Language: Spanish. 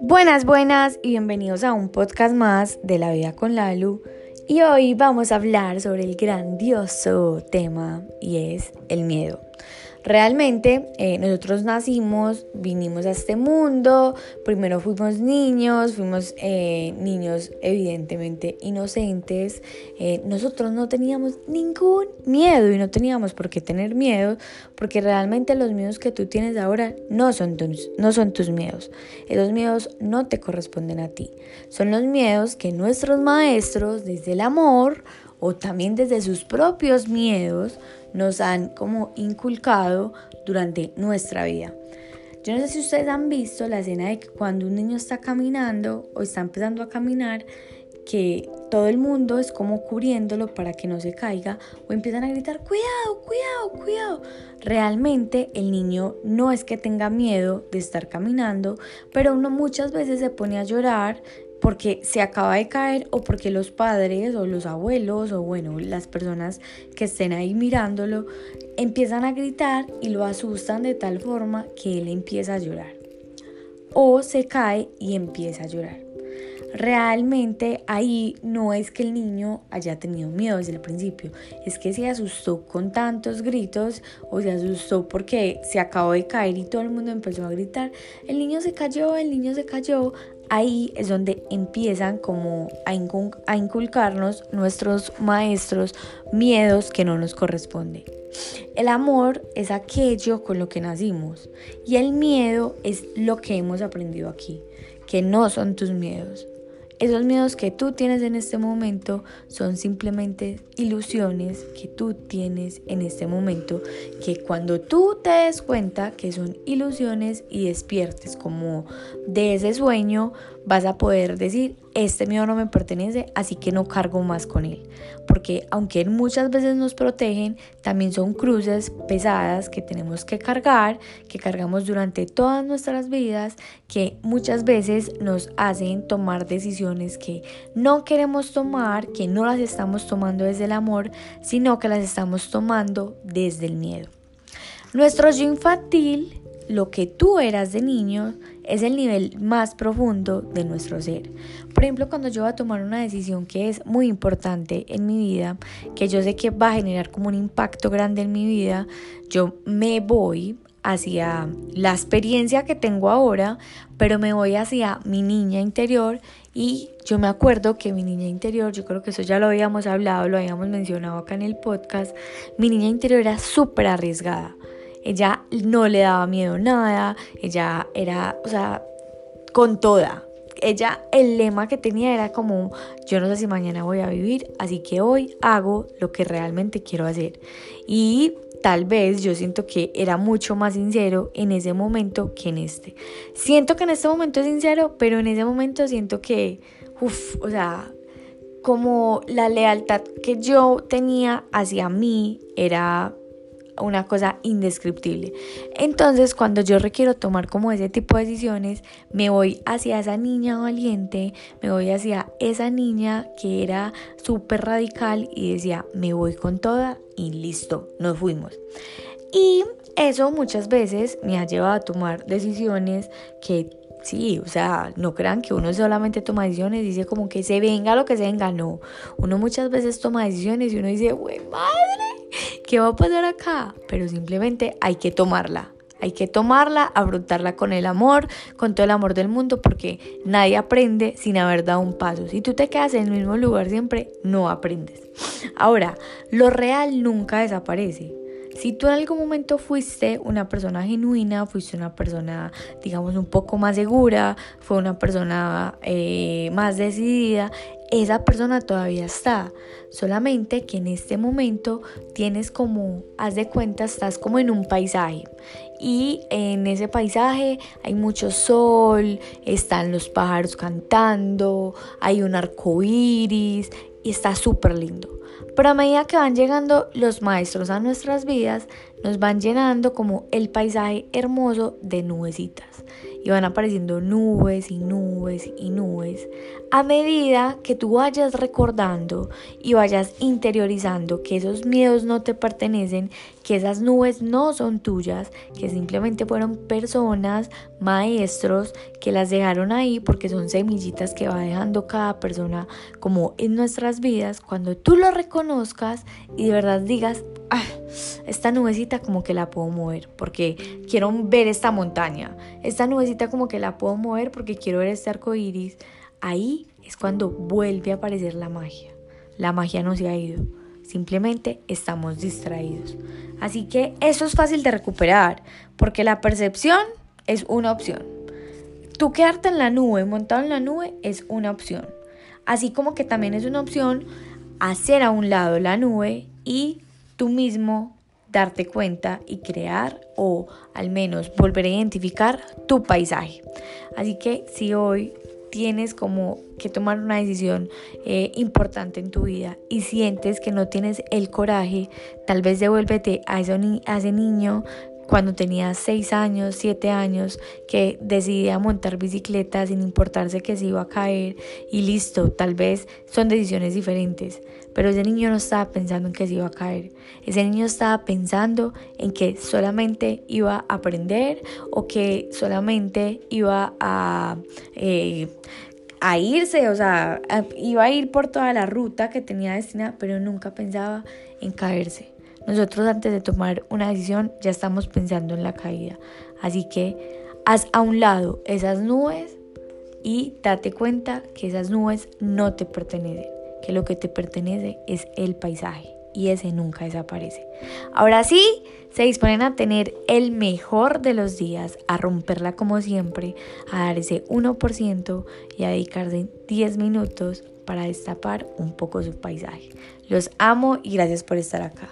Buenas, buenas y bienvenidos a un podcast más de la vida con Lalu. Y hoy vamos a hablar sobre el grandioso tema y es el miedo. Realmente eh, nosotros nacimos, vinimos a este mundo, primero fuimos niños, fuimos eh, niños evidentemente inocentes, eh, nosotros no teníamos ningún miedo y no teníamos por qué tener miedo porque realmente los miedos que tú tienes ahora no son, tus, no son tus miedos, esos miedos no te corresponden a ti, son los miedos que nuestros maestros desde el amor o también desde sus propios miedos nos han como inculcado durante nuestra vida. Yo no sé si ustedes han visto la escena de que cuando un niño está caminando o está empezando a caminar, que todo el mundo es como cubriéndolo para que no se caiga o empiezan a gritar, cuidado, cuidado, cuidado. Realmente el niño no es que tenga miedo de estar caminando, pero uno muchas veces se pone a llorar porque se acaba de caer o porque los padres o los abuelos o bueno, las personas que estén ahí mirándolo empiezan a gritar y lo asustan de tal forma que él empieza a llorar. O se cae y empieza a llorar. Realmente ahí no es que el niño haya tenido miedo desde el principio, es que se asustó con tantos gritos o se asustó porque se acabó de caer y todo el mundo empezó a gritar, el niño se cayó, el niño se cayó, ahí es donde empiezan como a, inculcarnos nuestros maestros miedos que no nos corresponden. El amor es aquello con lo que nacimos y el miedo es lo que hemos aprendido aquí, que no son tus miedos. Esos miedos que tú tienes en este momento son simplemente ilusiones que tú tienes en este momento, que cuando tú te des cuenta que son ilusiones y despiertes como de ese sueño, vas a poder decir, este miedo no me pertenece, así que no cargo más con él. Porque aunque muchas veces nos protegen, también son cruces pesadas que tenemos que cargar, que cargamos durante todas nuestras vidas, que muchas veces nos hacen tomar decisiones que no queremos tomar, que no las estamos tomando desde el amor, sino que las estamos tomando desde el miedo. Nuestro yo infantil lo que tú eras de niño es el nivel más profundo de nuestro ser. Por ejemplo, cuando yo voy a tomar una decisión que es muy importante en mi vida, que yo sé que va a generar como un impacto grande en mi vida, yo me voy hacia la experiencia que tengo ahora, pero me voy hacia mi niña interior y yo me acuerdo que mi niña interior, yo creo que eso ya lo habíamos hablado, lo habíamos mencionado acá en el podcast, mi niña interior era súper arriesgada. Ella no le daba miedo nada, ella era, o sea, con toda. Ella, el lema que tenía era como, yo no sé si mañana voy a vivir, así que hoy hago lo que realmente quiero hacer. Y tal vez yo siento que era mucho más sincero en ese momento que en este. Siento que en este momento es sincero, pero en ese momento siento que, uff, o sea, como la lealtad que yo tenía hacia mí era una cosa indescriptible. Entonces, cuando yo requiero tomar como ese tipo de decisiones, me voy hacia esa niña valiente, me voy hacia esa niña que era súper radical y decía, me voy con toda y listo, nos fuimos. Y eso muchas veces me ha llevado a tomar decisiones que Sí, o sea, no crean que uno solamente toma decisiones, dice como que se venga lo que se venga, no. Uno muchas veces toma decisiones y uno dice, güey, madre, ¿qué va a pasar acá? Pero simplemente hay que tomarla. Hay que tomarla, afrontarla con el amor, con todo el amor del mundo, porque nadie aprende sin haber dado un paso. Si tú te quedas en el mismo lugar siempre, no aprendes. Ahora, lo real nunca desaparece. Si tú en algún momento fuiste una persona genuina, fuiste una persona, digamos, un poco más segura, fue una persona eh, más decidida, esa persona todavía está. Solamente que en este momento tienes como, haz de cuenta, estás como en un paisaje. Y en ese paisaje hay mucho sol, están los pájaros cantando, hay un arco iris y está súper lindo. Pero a medida que van llegando los maestros a nuestras vidas, nos van llenando como el paisaje hermoso de nubecitas y van apareciendo nubes y nubes y nubes. A medida que tú vayas recordando y vayas interiorizando que esos miedos no te pertenecen, que esas nubes no son tuyas, que simplemente fueron personas, maestros que las dejaron ahí porque son semillitas que va dejando cada persona como en nuestras vidas, cuando tú lo reconozcas y de verdad digas, ah, esta nubecita como que la puedo mover porque quiero ver esta montaña, esta nubecita como que la puedo mover porque quiero ver este arco iris, ahí es cuando vuelve a aparecer la magia. La magia no se ha ido, simplemente estamos distraídos. Así que eso es fácil de recuperar porque la percepción es una opción. Tú quedarte en la nube, montado en la nube, es una opción. Así como que también es una opción hacer a un lado la nube y tú mismo darte cuenta y crear o al menos volver a identificar tu paisaje. Así que si hoy tienes como que tomar una decisión eh, importante en tu vida y sientes que no tienes el coraje, tal vez devuélvete a, a ese niño cuando tenía 6 años, 7 años, que decidía montar bicicleta sin importarse que se iba a caer y listo, tal vez son decisiones diferentes, pero ese niño no estaba pensando en que se iba a caer, ese niño estaba pensando en que solamente iba a aprender o que solamente iba a... Eh, a irse, o sea, iba a ir por toda la ruta que tenía destinada, pero nunca pensaba en caerse. Nosotros antes de tomar una decisión ya estamos pensando en la caída. Así que haz a un lado esas nubes y date cuenta que esas nubes no te pertenecen, que lo que te pertenece es el paisaje y ese nunca desaparece. Ahora sí, se disponen a tener el mejor de los días, a romperla como siempre, a dar ese 1% y a dedicarse 10 minutos para destapar un poco su paisaje. Los amo y gracias por estar acá.